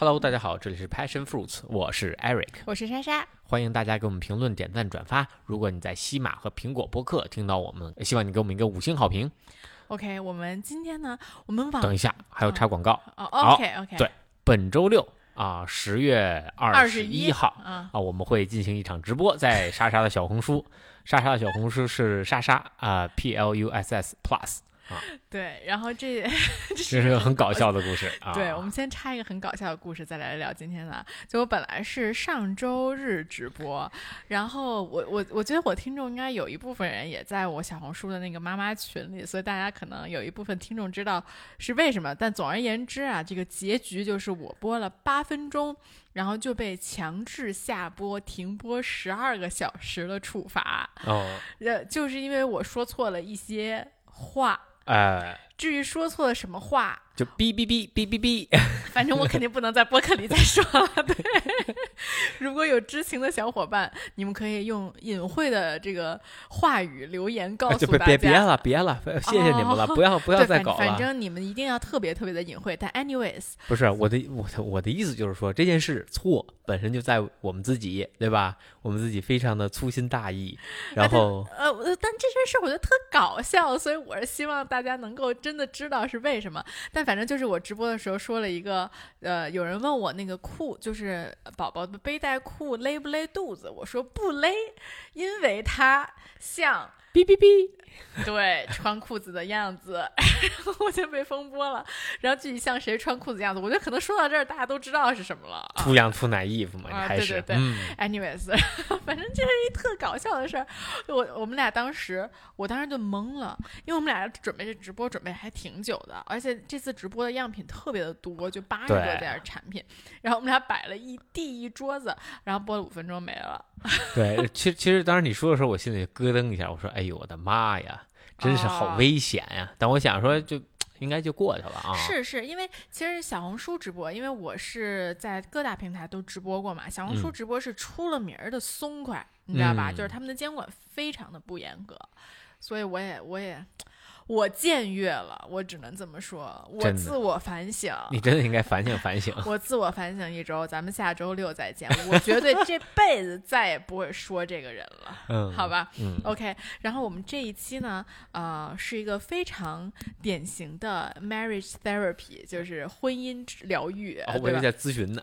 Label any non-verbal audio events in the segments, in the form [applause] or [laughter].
Hello，大家好，这里是 Passion Fruits，我是 Eric，我是莎莎。欢迎大家给我们评论、点赞、转发。如果你在西马和苹果播客听到我们，希望你给我们一个五星好评。OK，我们今天呢，我们往等一下，还要插广告。哦好，OK OK，对本周六啊，十月二十一号啊，啊，我们会进行一场直播，在莎莎的小红书。[laughs] 莎莎的小红书是莎莎啊，P L U S S Plus，[laughs] 对，然后这这这是个很搞笑的故事啊。[laughs] 对，我们先插一个很搞笑的故事，再来聊今天的。就我本来是上周日直播，然后我我我觉得我听众应该有一部分人也在我小红书的那个妈妈群里，所以大家可能有一部分听众知道是为什么。但总而言之啊，这个结局就是我播了八分钟，然后就被强制下播、停播十二个小时的处罚。哦，[laughs] 呃，就是因为我说错了一些话。呃，至于说错了什么话，就哔哔哔哔哔哔。[laughs] 反正我肯定不能在播客里再说了。对，[laughs] 如果有知情的小伙伴，你们可以用隐晦的这个话语留言告诉大家。别别别了，别了，谢谢你们了，哦不要不要再搞了。反正你们一定要特别特别的隐晦。但 anyways，不是我的我的我的意思就是说，这件事错本身就在我们自己，对吧？我们自己非常的粗心大意，然后呃，但这件事我觉得特搞笑，所以我是希望大家能够真真的知道是为什么。但反正就是我直播的时候说了一个，呃，有人问我那个裤，就是宝宝的背带裤勒不勒肚子，我说不勒，因为它像。哔哔哔，对，穿裤子的样子，然 [laughs] 后我就被风波了。然后具体像谁穿裤子的样子，我觉得可能说到这儿，大家都知道是什么了。啊粗羊粗奶衣服嘛，你啊还是对对对嗯 Anyways，[laughs] 反正这是一特搞笑的事儿。我我们俩当时，我当时就懵了，因为我们俩准备这直播准备还挺久的，而且这次直播的样品特别的多，就八十多对件产品。然后我们俩摆了一地一桌子，然后播了五分钟没了。[laughs] 对，其其实当时你说的时候，我心里咯噔一下，我说：“哎呦我的妈呀，真是好啊危险呀！”但我想说就，应该就过去了啊。是是，因为其实小红书直播，因为我是在各大平台都直播过嘛，小红书嗯直播是出了名儿的松快，你知道吧？就是嗯他们的监管非常的不严格，所以我也我也我僭越了，我只能这么说，我自我反省。你真的应该反省反省。我自我反省一周，咱们下周六再见。我绝对这辈子再也不会说这个人了，嗯，好吧？嗯，OK，然后我们这一期呢，呃，是一个非常典型的 marriage therapy，就是婚姻疗愈，哦，我对吧？有在咨询呢。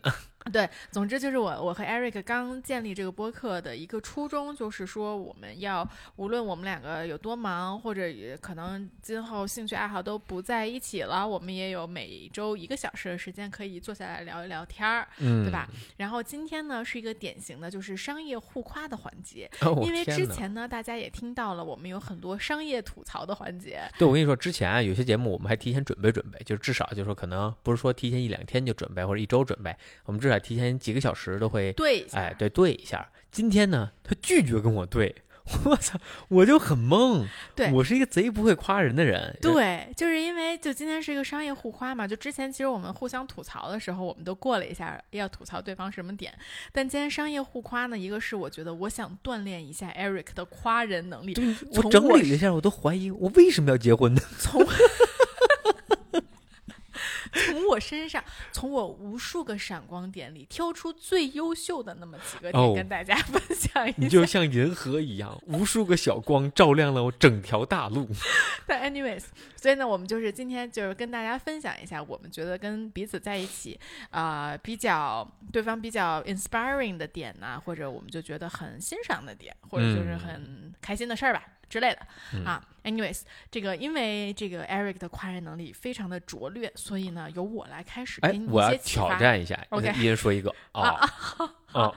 对，总之就是我我和 Eric 刚建立这个播客的一个初衷，就是说我们要无论我们两个有多忙，或者也可能今后兴趣爱好都不在一起了，我们也有每周一个小时的时间可以坐下来聊一聊天儿，嗯，对吧？？然后今天呢是一个典型的就是商业互夸的环节，哦，因为之前呢大家也听到了，我们有很多商业吐槽的环节，对，我跟你说，之前啊，有些节目我们还提前准备准备，就是至少就是说，可能不是说提前一两天就准备，或者一周准备，我们至少提前几个小时都会，对一下，哎，对，对一下。今天呢，他拒绝跟我对，[laughs] 我操，我就很懵。对我是一个贼不会夸人的人。，对，就是因为就今天是一个商业互夸嘛，就之前其实我们互相吐槽的时候，我们都过了一下要吐槽对方什么点，但今天商业互夸呢，一个是我觉得我想锻炼一下 Eric 的夸人能力，我整理了一下，我都怀疑我为什么要结婚呢？从从我身上，从我无数个闪光点里挑出最优秀的那么几个点，哦跟大家 [laughs] 分享一下。你就像银河一样，无数个小光照亮了我整条大路。[laughs] 但 anyways，所以呢，我们就是今天就是跟大家分享一下，我们觉得跟彼此在一起，啊，比较对方比较 inspiring 的点呢，或者我们就觉得很欣赏的点，或者就是嗯很开心的事儿吧。之类的、嗯啊，anyways，这个因为这个 Eric 的跨人能力非常的拙劣，所以呢，由我来开始哎给你，一些。挑战一下，OK 一人说一个 [laughs] 啊啊啊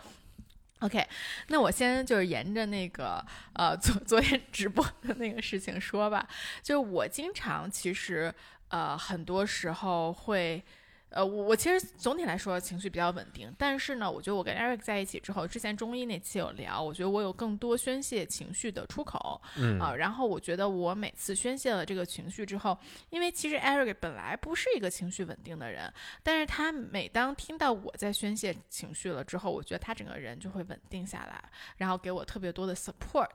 ！OK，那我先就是沿着那个呃昨昨天直播的那个事情说吧，就是我经常其实呃很多时候会。呃，我我其实总体来说情绪比较稳定，但是呢，我觉得我跟 Eric 在一起之后，之前中医那期有聊，我觉得我有更多宣泄情绪的出口，嗯啊，然后我觉得我每次宣泄了这个情绪之后，因为其实 Eric 本来不是一个情绪稳定的人，但是他每当听到我在宣泄情绪了之后，我觉得他整个人就会稳定下来，然后给我特别多的 support。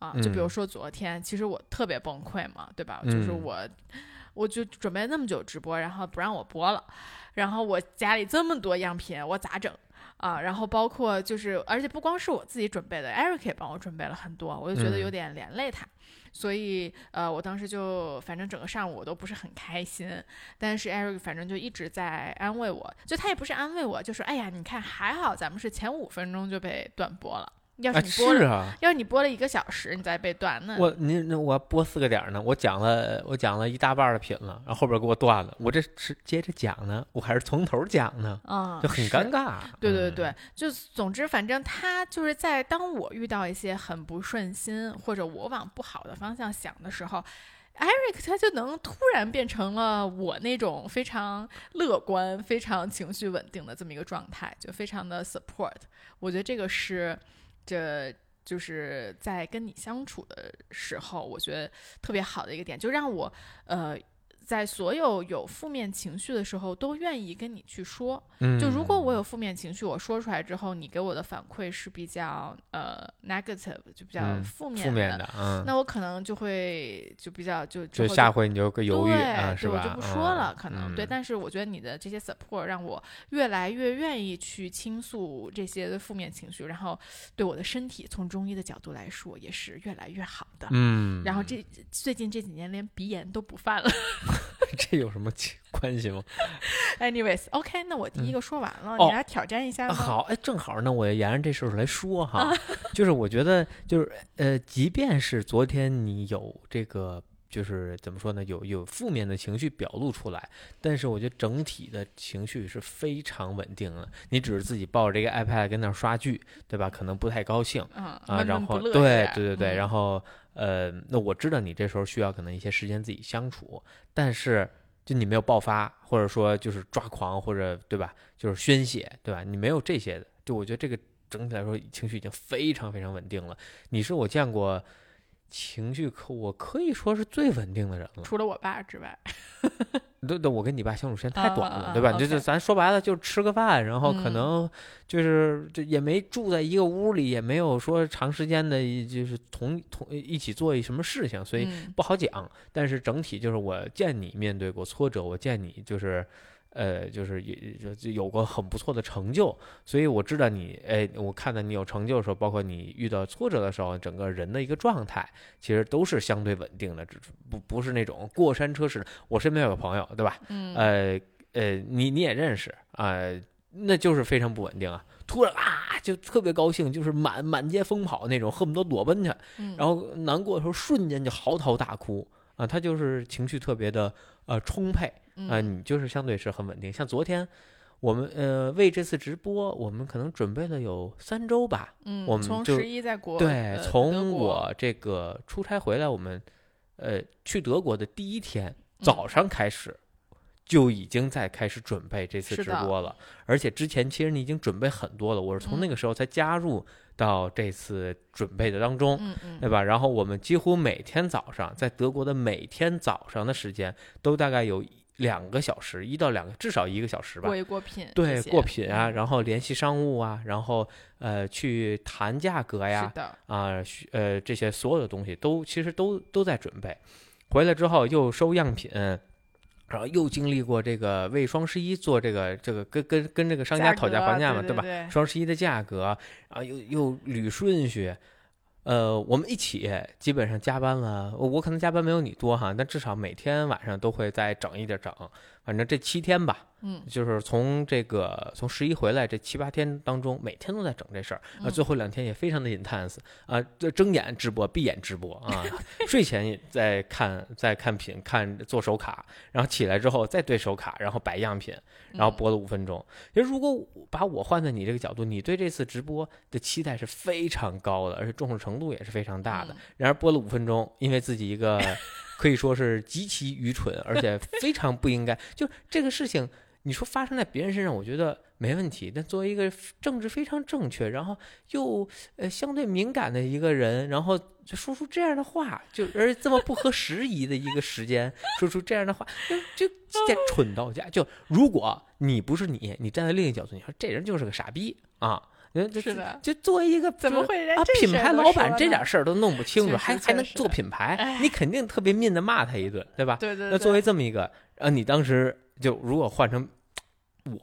啊，就比如嗯说昨天，其实我特别崩溃嘛，对吧？就是嗯我，我就准备那么久直播，然后不让我播了，然后我家里这么多样品，我咋整？啊，然后包括就是，而且不光是我自己准备的，Eric 也帮我准备了很多，我就觉得有点连累他，所以呃，我当时就反正整个上午我都不是很开心，但是 Eric 反正就一直在安慰我，就他也不是安慰我，就说哎呀，你看还好咱们是前五分钟就被断播了。要是你播了，要是你播了一个小时，你再被断，那我你那我播四个点呢？我讲了我讲了一大半的品了，然后后边给我断了，我这是接着讲呢，我还是从头讲呢？啊，就很尴尬。对对对，就总之反正他就是在当我遇到一些很不顺心或者我往不好的方向想的时候，Eric 他就能突然变成了我那种非常乐观、非常情绪稳定的这么一个状态，就非常的 support。我觉得这个是。这就是在跟你相处的时候，我觉得特别好的一个点，就让我呃。在所有有负面情绪的时候，都愿意跟你去说。嗯，就如果我有负面情绪，我说出来之后，你给我的反馈是比较呃 negative，就比较负面负面的，嗯，那我可能就会就比较就就下回你就更犹豫啊，是吧？我就不说了，可能对。但是我觉得你的这些 support 让我越来越愿意去倾诉这些负面情绪，然后对我的身体，从中医的角度来说，也是越来越好的。嗯，然后这最近这几年连鼻炎都不犯了。[laughs] 这有什么关系吗？Anyways，OK，那我第一个说完了，你来挑战一下。好，哎，正好，那我沿着这事儿来说哈，[laughs] 就是我觉得，就是呃，即便是昨天你有这个，就是怎么说呢，有有负面的情绪表露出来，但是我觉得整体的情绪是非常稳定的。你只是自己抱着这个 iPad 跟那刷剧，对吧？可能不太高兴，啊，然后对对对对，然后。呃，那我知道你这时候需要可能一些时间自己相处，但是就你没有爆发，或者说就是抓狂，或者对吧？就是宣泄，对吧？你没有这些的，就我觉得这个整体来说情绪已经非常非常稳定了。你是我见过情绪可我可以说是最稳定的人了，除了我爸之外。对对，我跟你爸相处时间太短了，对吧？就是咱说白了，就吃个饭，然后可能就是这也没住在一个屋里，也没有说长时间的，就是同同一起做一什么事情，所以不好讲。但是整体就是我见你面对过挫折，我见你就是。呃，就是也就有过很不错的成就，所以我知道你，哎，我看到你有成就的时候，包括你遇到挫折的时候，整个人的一个状态，其实都是相对稳定的，不不是那种过山车式的。我身边有个朋友，对吧？嗯。呃呃，你你也认识啊，那就是非常不稳定啊，突然啊就特别高兴，就是满满街疯跑那种，恨不得裸奔去，然后难过的时候瞬间就嚎啕大哭啊，他就是情绪特别的呃充沛。啊，你就是相对是很稳定。像昨天，我们呃为这次直播，我们可能准备了有三周吧。嗯，我们从十一在国对，从我这个出差回来，我们呃去德国的第一天早上开始，就已经在开始准备这次直播了。而且之前其实你已经准备很多了，我是从那个时候才加入。到这次准备的当中，对吧？然后我们几乎每天早上在德国的每天早上的时间都大概有两个小时，一到两个，至少一个小时吧。过过品，对，过品啊，然后联系商务啊，然后呃去谈价格呀，啊，呃这些所有的东西都其实都都在准备。回来之后又收样品。然后又经历过这个为双十一做这个这个跟跟跟这个商家讨价还价嘛，对吧？双十一的价格，然后又又捋顺序，呃，我们一起基本上加班了，我可能加班没有你多哈，但至少每天晚上都会再整一点整，反正这七天吧。嗯，就是从这个从十一回来这七八天当中，每天都在整这事儿啊。最后两天也非常的 intense 啊，这睁眼直播，闭眼直播啊，[laughs] 睡前也在看，在看品，看做手卡，然后起来之后再对手卡，然后摆样品，然后播了五分钟。其实如果把我换在你这个角度，你对这次直播的期待是非常高的，而且重视程度也是非常大的。然而播了五分钟，因为自己一个可以说是极其愚蠢，而且 [laughs] 非常不应该，就这个事情。你说发生在别人身上，我觉得没问题。但作为一个政治非常正确，然后又呃相对敏感的一个人，然后就说出这样的话，就而这么不合时宜的一个时间说出这样的话，就就蠢到家。就如果你不是你，你站在另一个角度，你说这人就是个傻逼啊，人就是的，就作为一个怎么会连这品牌老板这点事儿都弄不清楚，还还能做品牌哎，你肯定特别命的骂他一顿，对吧？对对对，那作为这么一个，呃，你当时就如果换成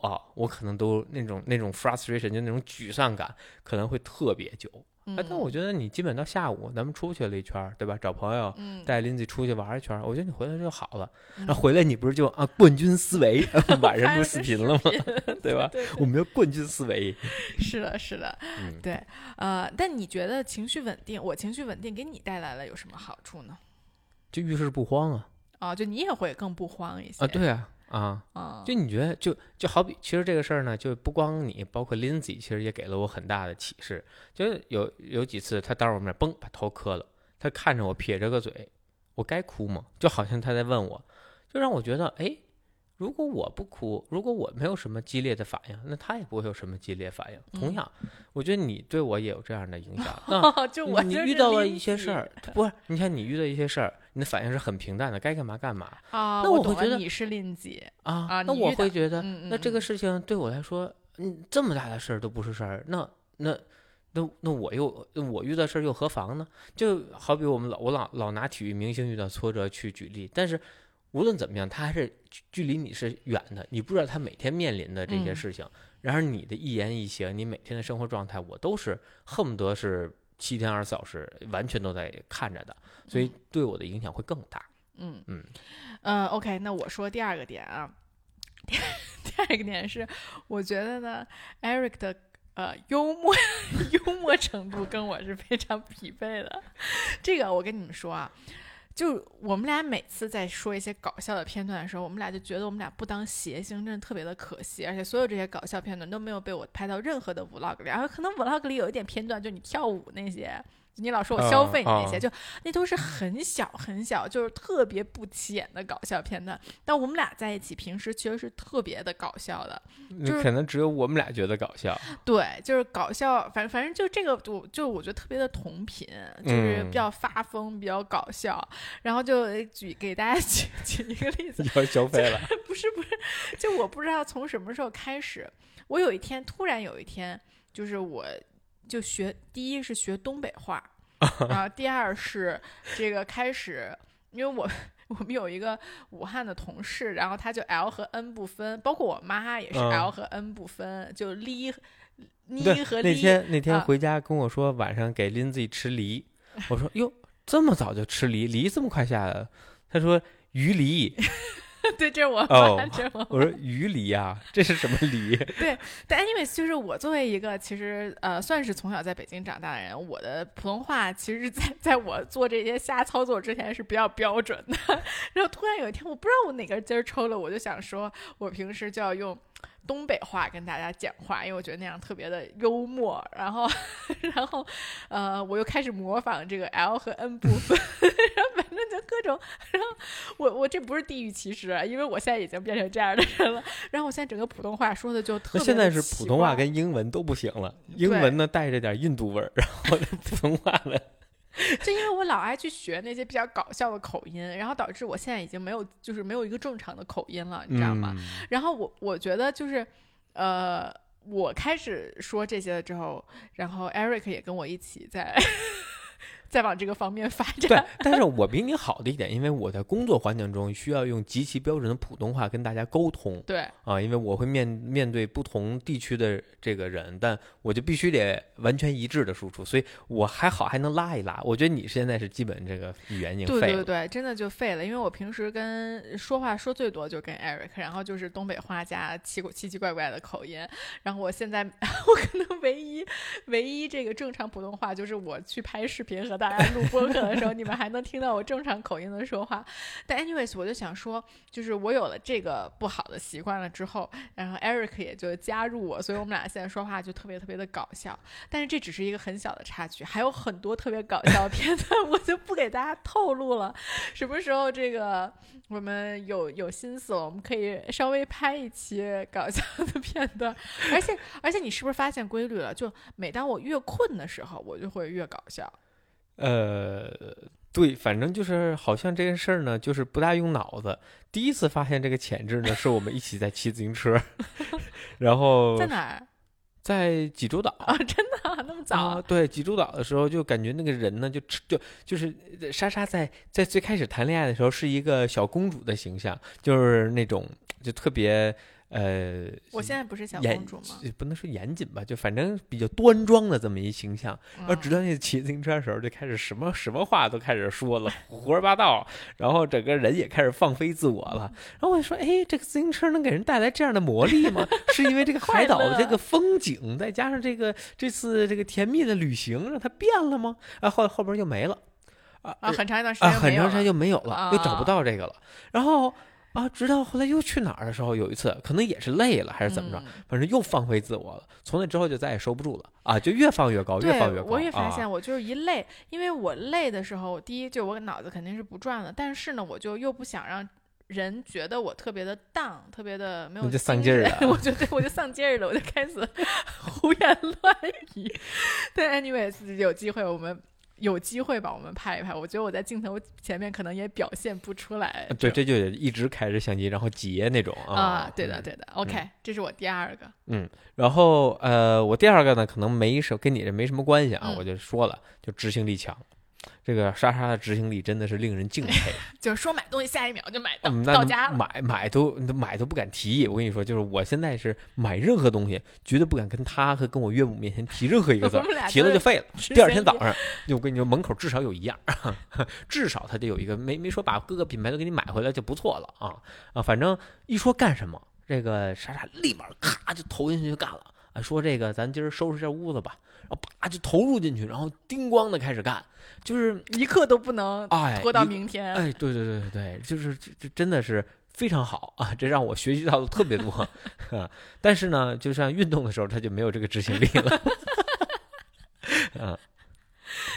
我，我可能都那种那种 frustration，就那种沮丧感，可能会特别久。嗯，啊，但我觉得你基本到下午，咱们出去了一圈儿，对吧？找朋友，嗯，带林子出去玩一圈儿，我觉得你回来就好了。嗯然后回来你不是就啊冠军思维，[laughs] 晚上不是视频了吗？[laughs] 对吧？对，我们要冠军思维。[laughs] 是的，是的，嗯，对，呃，但你觉得情绪稳定，我情绪稳定给你带来了有什么好处呢？就遇事不慌啊啊，就你也会更不慌一些啊，对啊啊。啊，就你觉得，就就好比，其实这个事儿呢，就不光你，包括 Lindsay，其实也给了我很大的启示。就是有有几次，他当着我面嘣把头磕了，他看着我撇着个嘴，我该哭吗？就好像他在问我，就让我觉得，哎，如果我不哭，如果我没有什么激烈的反应，那他也不会有什么激烈反应。同嗯样，我觉得你对我也有这样的影响。[laughs] 那就我你就是遇到了一些事儿，[laughs] 不是？你看你遇到一些事儿，你的反应是很平淡的，该干嘛干嘛啊，那我会觉得了你是令姐，啊。啊那我会觉得，嗯那这个嗯事情对我来说，嗯，这么大的事儿都不是事儿，那那那那我又我遇到事儿又何妨呢？就好比我们老我老老拿体育明星遇到挫折去举例，但是无论怎么样，他还是距距离你是远的，你不知道他每天面临的这些嗯事情。然而你的一言一行，你每天的生活状态，我都是恨不得是七天二十四小时完全都在看着的，所以嗯对我的影响会更大。嗯嗯呃，OK，那我说第二个点啊，第 [laughs] 第二个点是，我觉得呢，Eric 的呃幽默 [laughs] 幽默程度跟我是非常匹配的。这个我跟你们说啊，就我们俩每次在说一些搞笑的片段的时候，我们俩就觉得我们俩不当谐星，真的特别的可惜。而且所有这些搞笑片段都没有被我拍到任何的 vlog 里，然后可能 vlog 里有一点片段，就你跳舞那些。你老说我消费你那些，啊就那都是很小 [laughs] 很小，就是特别不起眼的搞笑片段。但我们俩在一起，平时其实是特别的搞笑的。就是可能只有我们俩觉得搞笑。对，就是搞笑，反正反正就这个，我就我觉得特别的同频，就是嗯比较发疯，比较搞笑。然后就举给大家举举一个例子，[laughs] 要消费了，[laughs] 不是不是，就我不知道从什么时候开始，我有一天突然有一天，就是我就学第一是学东北话，[laughs] 然后第二是这个开始，因为我。我们有一个武汉的同事，然后他就 L 和 N 不分，包括我妈也是嗯 L 和 N 不分，就对，和那天那天啊回家跟我说晚上给林子吃梨，我说哟这么早就吃梨，梨这么快下来了？他说鱼梨，[laughs] 对，这是我妈，oh,，这是我我说鱼梨呀、这是什么梨？[laughs] 对但 anyways，就是我作为一个其实呃算是从小在北京长大的人，我的普通话其实在在我做这些瞎操作之前是比较标准的。[laughs] 然后突然有一天，我不知道我哪根筋儿抽了，我就想说，我平时就要用东北话跟大家讲话，因为我觉得那样特别的幽默。然后，[laughs] 然后呃，我又开始模仿这个 L 和 N 部分，[laughs] 然后反正就各种。然后我我这不是地域歧视啊，因为我现在已经变成这样的人了。[laughs] 然后我现在整个普通话说的就特别现在是普通话跟英文都不行了，英文呢带着点印度味儿，然后普通话呢，就因为我老爱去学那些比较搞笑的口音，然后导致我现在已经没有就是没有一个正常的口音了，你知道吗？嗯？然后我我觉得就是，呃，我开始说这些了之后，然后 Eric 也跟我一起在在往这个方面发对展。[laughs] 但是我比你好的一点，因为我在工作环境中需要用极其标准的普通话跟大家沟通对，啊，因为我会面面对不同地区的这个人，但我就必须得完全一致的输出，所以我还好还能拉一拉。我觉得你现在是基本这个语言已经废了。对对对，真的就废了。因为我平时跟说话说最多就跟 Eric，然后就是东北话加奇奇奇怪怪的口音。然后我现在 [laughs] 我可能唯一唯一这个正常普通话，就是我去拍视频和大家 [laughs] 录播客的时候，你们还能听到我正常口音的说话。但 anyways，我就想说，就是我有了这个不好的习惯了之后，然后 Eric 也就加入我，所以我们俩现在说话就特别特别的搞笑。但是这只是一个很小的插曲，还有很多特别搞笑的片段，[laughs] 我就不给大家透露了。什么时候这个我们有有心思了，我们可以稍微拍一期搞笑的片段。而且而且，你是不是发现规律了？就每当我越困的时候，我就会越搞笑。呃，对，反正就是好像这件事儿呢，就是不大用脑子。第一次发现这个潜质呢，是我们一起在骑自行车，[laughs] 然后在哪儿？[laughs] 在济州岛啊，真的啊那么早？啊，对，济州岛的时候就感觉那个人呢，就就就是呃莎莎在在最开始谈恋爱的时候是一个小公主的形象，就是那种就特别呃，我现在不是小严公主吗？也不能说严谨吧，就反正比较端庄的这么一形象。然后直嗯到那骑自行车的时候，就开始什么什么话都开始说了，胡说八道，然后整个人也开始放飞自我了。然后我就说，哎，这个自行车能给人带来这样的魔力吗？[laughs] 是因为这个海岛的这个风景，再加上这个这次这个甜蜜的旅行，让它变了吗？啊，后后边就没了。啊啊，很长一段时啊，间啊很长时间就没有了，又找不啊到这个了。然后啊，直到后来又去哪儿的时候，有一次可能也是累了还是怎么着，嗯反正又放飞自我了。从那之后就再也收不住了啊，就越放越高，越放越，高。我也发啊现，我就是一累，因为我累的时候，第一就我脑子肯定是不转了，但是呢，我就又不想让人觉得我特别的荡，特别的没有你就丧劲儿了我就对我就丧劲儿了，我就开始 [laughs] 胡言乱语。[laughs] 对，anyways，有机会我们。有机会吧，我们拍一拍。我觉得我在镜头前面可能也表现不出来。对，这就得一直开着相机，然后截那种啊。啊，对的，嗯对的。OK，这是我第二个。嗯然后呃，我第二个呢，可能没什跟你这没什么关系啊，嗯我就说了，就执行力强。这个莎莎的执行力真的是令人敬佩。[laughs] 就是说买东西，下一秒就买到、嗯，那到家了。买买都买都不敢提。我跟你说，就是我现在是买任何东西，绝对不敢跟他和跟我岳母面前提任何一个字 [laughs] 提了就废了。第二天早上，就我跟你说，门口至少有一样，[laughs] 至少他得有一个，没没说把各个品牌都给你买回来就不错了啊啊！反正一说干什么，这个莎莎立马咔就投进去就干了。啊，说这个咱今儿收拾下屋子吧，然后啪就投入进去，然后叮咣的开始干，就是一刻都不能哎，拖到明天。哎，对对对对对，就是这这真的是非常好啊，这让我学习到的特别多 [laughs] 啊。但是呢，就像运动的时候，他就没有这个执行力了。[laughs] 啊，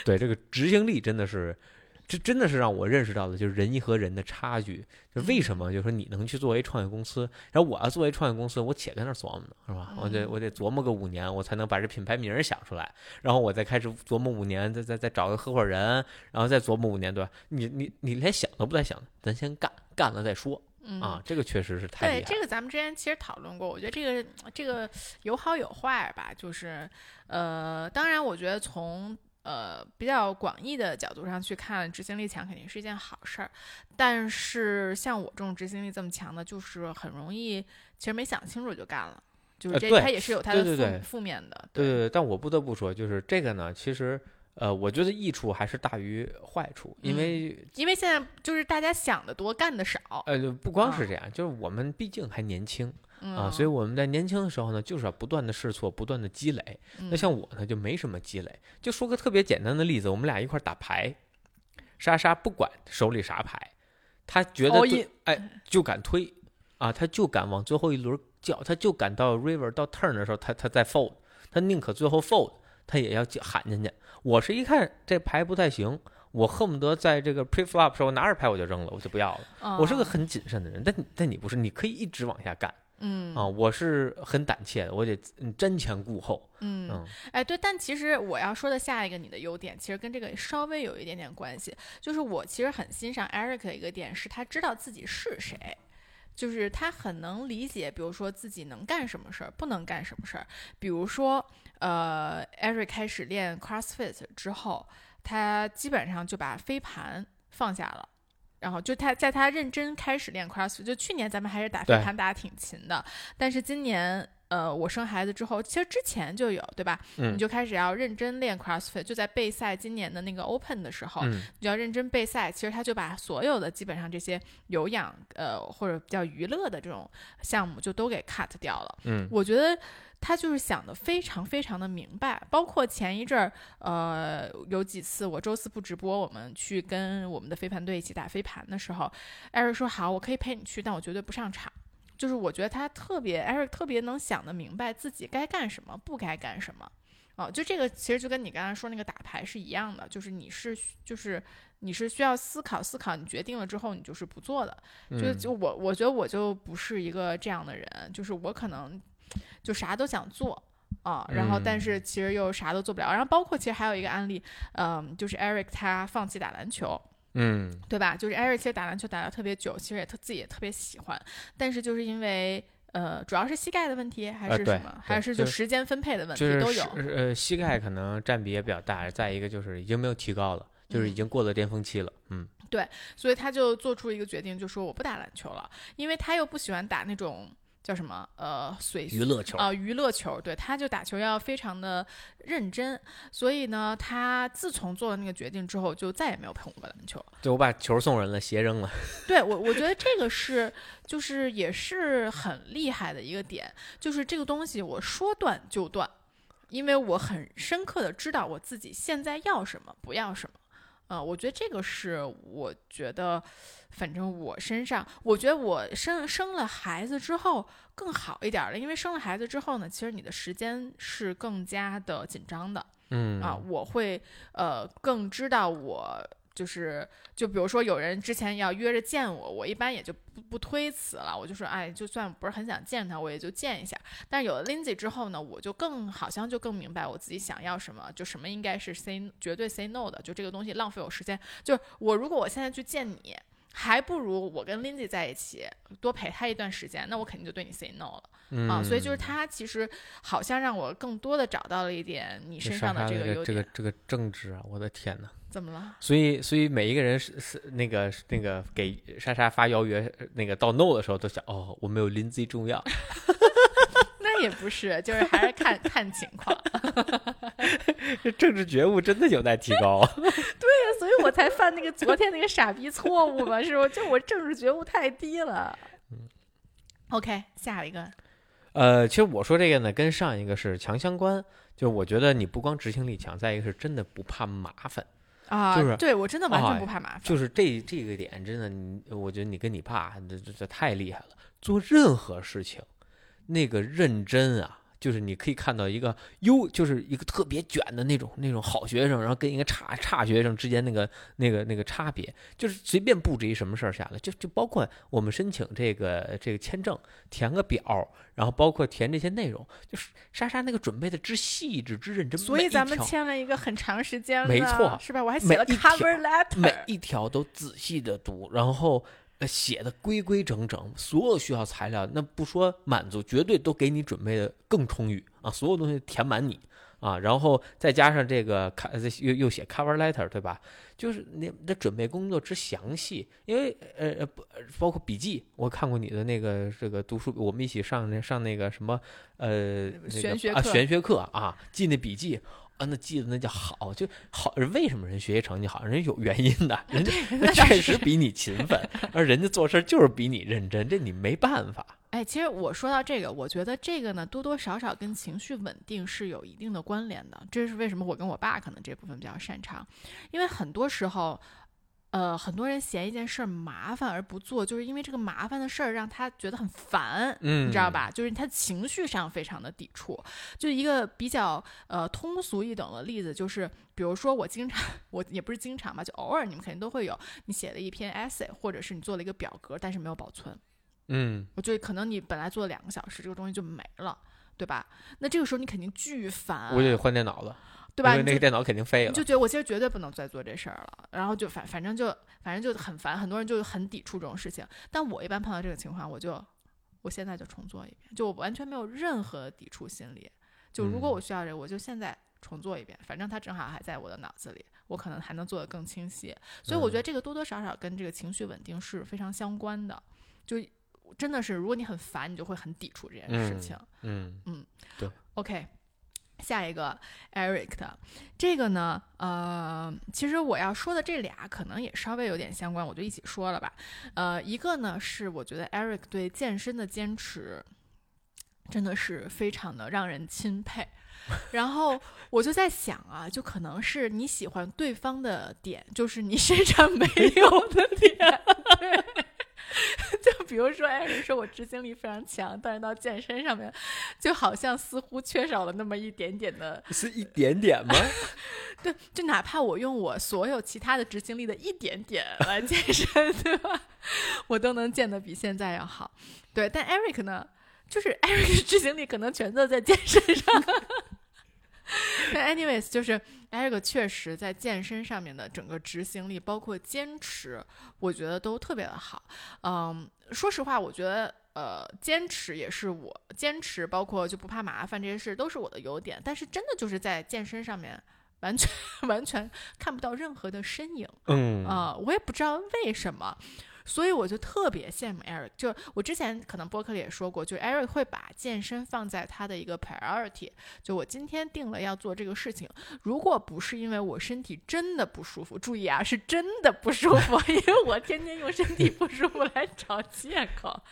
对，这个执行力真的是，这真的是让我认识到的，就是人和人的差距。就为什么，就是说你能去作为创业公司，然后我要作为创业公司，我且在那琢磨呢，是吧？我得我得琢磨个五年，我才能把这品牌名儿想出来，然后我再开始琢磨五年，再再再找个合伙人，然后再琢磨五年，对吧？你你你连想都不带想，咱先干，干了再说嗯啊！这个确实是太对。这个咱们之前其实讨论过，我觉得这个这个有好有坏吧，就是呃，当然我觉得从呃比较广义的角度上去看，执行力强肯定是一件好事儿，但是像我这种执行力这么强的，就是很容易其实没想清楚就干了，就是这、呃它也是有它的负负面的，对对对，但我不得不说，就是这个呢，其实呃，我觉得益处还是大于坏处，因嗯为因为现在就是大家想的多，干的少呃，不光啊。是这样，就是我们毕竟还年轻嗯啊，所以我们在年轻的时候呢，就是要不断的试错，不断的积累。那嗯像我呢，就没什么积累。就说个特别简单的例子，我们俩一块儿打牌，莎莎不管手里啥牌，她觉得哎就敢推啊，她就敢往最后一轮叫，她就敢到 river 到 turn 的时候，她她再 fold，她宁可最后 fold，她也要喊进去。我是一看这牌不太行。我恨不得在这个 pre flop 的时候拿着牌我就扔了，我就不要了。我是个嗯很谨慎的人，但但你不是，你可以一直往下干。嗯啊，我是很胆怯的，我得嗯瞻前顾后。嗯嗯哎，对，但其实我要说的下一个你的优点，其实跟这个稍微有一点点关系。就是我其实很欣赏 Eric 的一个点是，他知道自己是谁，就是他很能理解，比如说自己能干什么事儿，不能干什么事儿。比如说，呃，Eric 开始练 CrossFit 之后，他基本上就把飞盘放下了。然后就他在他认真开始练 CrossFit，就去年咱们还是打飞对盘打得挺勤的，但是今年呃我生孩子之后，其实之前就有对吧？嗯你就开始要认真练 CrossFit，就在备赛今年的那个 Open 的时候，嗯你就要认真备赛。其实他就把所有的基本上这些有氧呃或者比较娱乐的这种项目就都给 cut 掉了。嗯我觉得他就是想的非常非常的明白，包括前一阵儿，呃，有几次我周四不直播，我们去跟我们的飞盘队一起打飞盘的时候，艾瑞说好，我可以陪你去，但我绝对不上场。就是我觉得他特别，艾瑞特别能想得明白自己该干什么，不该干什么。哦，就这个其实就跟你刚才说那个打牌是一样的，就是你是就是你是需要思考思考，你决定了之后你就是不做的。就嗯就我我觉得我就不是一个这样的人，就是我可能就啥都想做啊，然后但嗯是其实又啥都做不了。然后包括其实还有一个案例，嗯，就是 Eric 他放弃打篮球，嗯对吧？就是 Eric 其实打篮球打的特别久，其实也特自己也特别喜欢，但是就是因为呃，主要是膝盖的问题，还是什么？还是就时间分配的问题就是都有？是呃膝盖可能占比也比较大，再一个就是已经没有提高了，就是已嗯经过了巅峰期了。嗯对所以他就做出一个决定，就说我不打篮球了，因为他又不喜欢打那种叫什么呃水娱乐球啊、娱乐球，对，他就打球要非常的认真，所以呢，他自从做了那个决定之后，就再也没有碰过篮球。对我把球送人了，鞋扔了。[laughs] 对我，我觉得这个是就是也是很厉害的一个点，就是这个东西我说断就断，因为我很深刻的知道我自己现在要什么，不要什么。呃，我觉得这个是我觉得，反正我身上，我觉得我生生了孩子之后更好一点儿了，因为生了孩子之后呢，其实你的时间是更加的紧张的。嗯啊，我会呃更知道我就是就比如说有人之前要约着见我，我一般也就不不推辞了，我就说哎，就算不是很想见他，我也就见一下。但是有了 Lindsay 之后呢，我就更好像就更明白我自己想要什么，就什么应该是 say 绝对 say no 的，就这个东西浪费我时间。就是我如果我现在去见你。还不如我跟 Lindsay 在一起，多陪他一段时间，那我肯定就对你 say no 了。嗯啊，所以就是他其实好像让我更多的找到了一点你身上的这个优点。这个这个正直啊！我的天呐！怎么了？所以所以每一个人是是那个那个给莎莎发邀约呃那个到 no 的时候，都想哦，我没有 Lindsay 重要。[laughs] 那也不是，就是还是看看情况。[laughs] 这政治觉悟真的有待提高。[laughs] 对啊所以我才犯那个昨天那个傻逼错误嘛，是不？就我政治觉悟太低了。OK，下一个，呃，其实我说这个呢，跟上一个是强相关。就我觉得你不光执行力强，再一个是真的不怕麻烦。啊，就是对我真的完全哎不怕麻烦。就是这这个点，真的，你我觉得你跟你爸这这这太厉害了。做任何事情，那个认真啊，就是你可以看到一个优，就是一个特别卷的那种那种好学生，然后跟一个差差学生之间那个那个那个差别，就是随便布置一什么事儿下来，就就包括我们申请这个这个签证，填个表，然后包括填这些内容，就是莎莎那个准备的之细致之认真，所以咱们签了一个很长时间的，没错是吧？我还写了 cover letter，每一条都仔细的读，然后呃写的规规整整，所有需要材料，那不说满足，绝对都给你准备的更充裕啊，所有东西填满你啊，然后再加上这个看又又写 cover letter 对吧？就是你的准备工作之详细，因为呃呃不包括笔记，我看过你的那个这个读书，我们一起上那上那个什么呃那个啊玄学课玄学课啊，记那笔记。啊，那记得那叫好，就好。为什么人学习成绩好？人家有原因的，[laughs] 人家确实比你勤奋，而人家做事就是比你认真，这你没办法。哎，其实我说到这个，我觉得这个呢，多多少少跟情绪稳定是有一定的关联的。这是为什么我跟我爸可能这部分比较擅长，因为很多时候，呃，很多人嫌一件事儿麻烦而不做，就是因为这个麻烦的事儿让他觉得很烦。嗯你知道？吧？就是他情绪上非常的抵触。就一个比较呃通俗易懂的例子，就是比如说我经常，我也不是经常吧，就偶尔你们肯定都会有，你写了一篇 essay，或者是你做了一个表格，但是没有保存。嗯，我觉得可能你本来做了两个小时，这个东西就没了，对吧？那这个时候你肯定巨烦，我就得换电脑了，对吧？就因为那个电脑肯定废了你就。觉得我其实绝对不能再做这事儿了，然后就反反正就反正就很烦，很多人就很抵触这种事情。但我一般碰到这个情况，我就我现在就重做一遍，就我完全没有任何抵触心理。就如果嗯我需要这个，我就现在重做一遍，反正它正好还在我的脑子里，我可能还能做得更清晰。所以我觉得嗯这个多多少少跟这个情绪稳定是非常相关的。就真的是，如果你很烦，你就会很抵触这件事情嗯嗯。嗯 OK，下一个 Eric 的这个呢，呃，其实我要说的这俩可能也稍微有点相关，我就一起说了吧。呃，一个呢是我觉得 Eric 对健身的坚持真的是非常的让人钦佩。然后我就在想啊，就可能是你喜欢对方的点，就是你身上没有的点。对 [laughs] 比如说，艾瑞说我执行力非常强，但是到健身上面，就好像似乎缺少了那么一点点的。[laughs] 是一点点吗？[laughs] 对，就哪怕我用我所有其他的执行力的一点点来健身，对吧？我都能健得比现在要好。对，但 Eric 呢，就是 Eric 的执行力可能全都在健身上。[laughs] 但 anyways，就是艾瑞克确实在健身上面的整个执行力，包括坚持，我觉得都特别的好。嗯，说实话，我觉得呃坚持也是我坚持，包括就不怕麻烦这些事都是我的优点，但是真的就是在健身上面完全 [laughs] 完全看不到任何的身影嗯啊、我也不知道为什么。所以我就特别羡慕 Eric，就我之前可能播客里也说过，就 Eric 会把健身放在他的一个 priority。就我今天定了要做这个事情，如果不是因为我身体真的不舒服，注意啊，是真的不舒服，[laughs] 因为我天天用身体不舒服来找借口。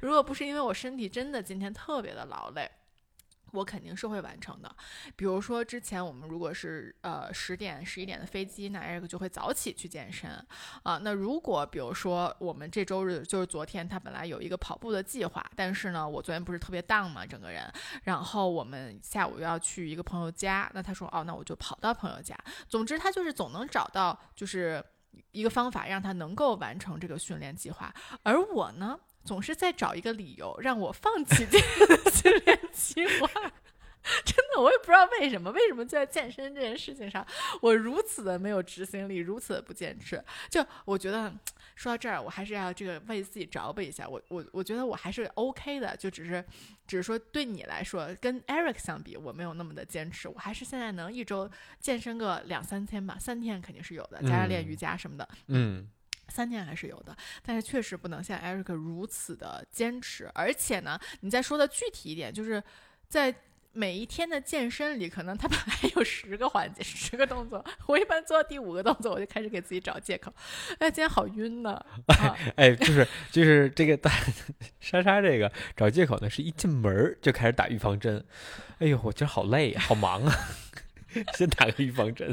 如果不是因为我身体真的今天特别的劳累。我肯定是会完成的，比如说之前我们如果是呃十点十一点的飞机，那 Eric 就会早起去健身啊。那如果比如说我们这周日就是昨天，他本来有一个跑步的计划，但是呢，我昨天不是特别 down 嘛，整个人，然后我们下午又要去一个朋友家，那他说哦，那我就跑到朋友家。总之，他就是总能找到就是一个方法让他能够完成这个训练计划，而我呢，总是在找一个理由让我放弃这个 [laughs] 训练计划。真的，我也不知道为什么，为什么在健身这件事情上，我如此的没有执行力，如此的不坚持。就我觉得，说到这儿，我还是要这个为自己着吧一下。我我我觉得我还是 OK 的，就只是只是说对你来说，跟 Eric 相比，我没有那么的坚持。我还是现在能一周健身个两三天吧，三天肯定是有的，加上练瑜伽什么的。嗯三天还是有的，但是确实不能像 Eric 如此的坚持。而且呢，你再说的具体一点，就是在每一天的健身里，可能他本来 [laughs] 有十个环节、十个动作，我一般做到第五个动作，我就开始给自己找借口。哎，今天好晕呢！[laughs] 啊，哎，就是就是这个大 [laughs] 莎莎这个找借口呢，是一进门儿就开始打预防针。哎呦，我今儿好累呀，好忙啊，先打个预防针。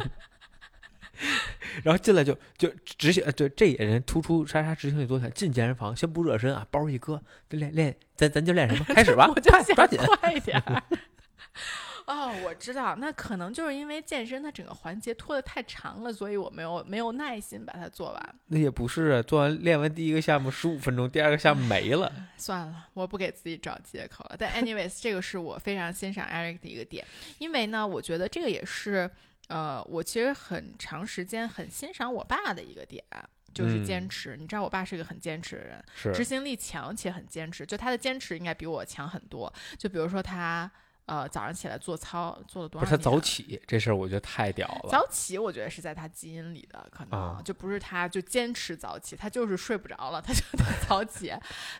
[laughs] 然后进来就就执行，呃，对，这也人突出莎莎执行力多强。进健身房先不热身啊，包一搁，就练练，咱咱就练什么？开始吧，[laughs] 我就抓紧。快一点儿。[laughs] 哦，我知道，那可能就是因为健身它整个环节拖得太长了，所以我没有没有耐心把它做完。那也不是啊，做完练完第一个项目十五分钟，第二个项目没了。算了，我不给自己找借口了。但 anyways，这个是我非常欣赏 Eric 的一个点，因为呢，我觉得这个也是，呃，我其实很长时间很欣赏我爸的一个点，就是坚嗯持。你知道我爸是一个很坚持的人，是执行力强且很坚持，就他的坚持应该比我强很多。就比如说他。呃，早上起来做操做了多不是他？早起这事儿，我觉得太屌了。早起，我觉得是在他基因里的，可能、啊就不是他就坚持早起，他就是睡不着了，他就得 [laughs] 早起。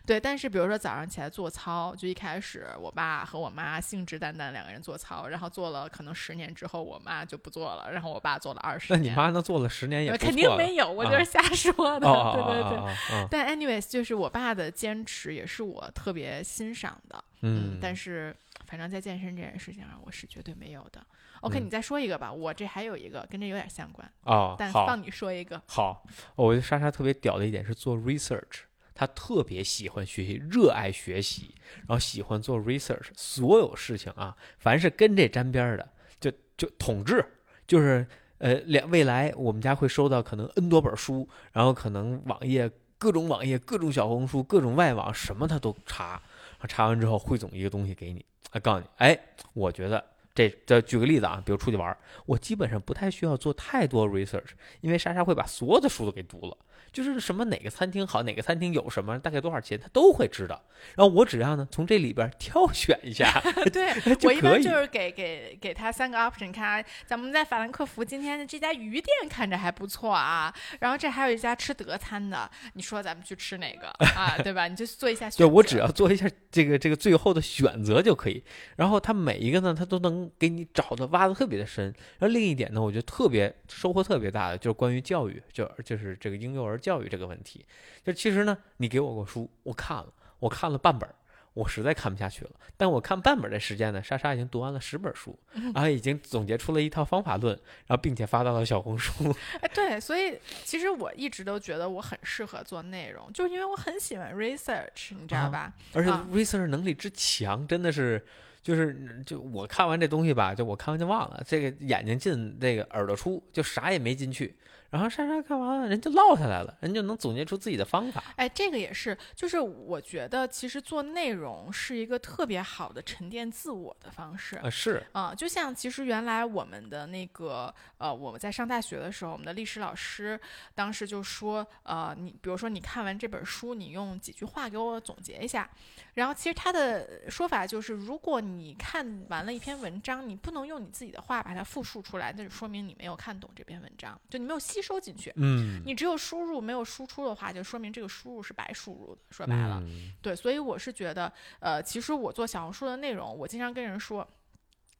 对，但是比如说早上起来做操，就一开始我爸和我妈兴致眈眈两个人做操，然后做了可能十年之后，我妈就不做了，然后我爸做了二十年。那你妈那做了十年也肯定没有，我就是啊瞎说的。哦对对对。但 anyways，就是我爸的坚持也是我特别欣赏的。嗯，但是反正在健身这件事情上，我是绝对没有的。OK，、嗯你再说一个吧，我这还有一个跟这有点相关，哦，但放你说一个。好，我觉得莎莎特别屌的一点是做 research，她特别喜欢学习，热爱学习，然后喜欢做 research，所有事情啊，凡是跟这沾边儿的，就就统治，就是呃，两未来我们家会收到可能 N 多本书，然后可能网页各种网页、各种小红书、各种外网，什么他都查，查完之后汇总一个东西给你，啊，告诉你，哎，我觉得。这这举个例子啊，比如出去玩，我基本上不太需要做太多 research，因为莎莎会把所有的书都给读了，就是什么哪个餐厅好，哪个餐厅有什么，大概多少钱，他都会知道。然后我只要呢从这里边挑选一下，[laughs] 对我一般就是给给给他三个 option，看啊咱们在法兰克福今天的这家鱼店看着还不错啊，然后这还有一家吃德餐的，你说咱们去吃哪个 [laughs] 啊？对吧？你就做一下选择。对我只要做一下这个这个最后的选择就可以。然后他每一个呢，他都能给你找的挖的特别的深。然后另一点呢，我觉得特别收获特别大的就是关于教育，就就是这个婴幼儿教育这个问题。就其实呢，你给我个书，我看了，我看了半本儿。我实在看不下去了，但我看半本儿的时间呢，莎莎已经读完了十本书，然后已经总结出了一套方法论，然后并且发到了小红书。哎，对，所以其实我一直都觉得我很适合做内容，就是因为我很喜欢 research，你知道啊吧？而且啊 research 能力之强，真的是，就是就我看完这东西吧，就我看完就忘了，这个眼睛进，这个耳朵出，就啥也没进去。然后莎莎看完了，人就落下来了，人就能总结出自己的方法。哎，这个也是，就是我觉得其实做内容是一个特别好的沉淀自我的方式。啊，是，啊、就像其实原来我们的那个呃，我们在上大学的时候，我们的历史老师当时就说，呃，你比如说你看完这本书，你用几句话给我总结一下。然后其实他的说法就是，如果你看完了一篇文章，你不能用你自己的话把它复述出来，那就说明你没有看懂这篇文章，就你没有吸收进去。嗯，你只有输入没有输出的话，就说明这个输入是白输入的。说白了，嗯对，所以我是觉得，呃，其实我做小红书的内容，我经常跟人说，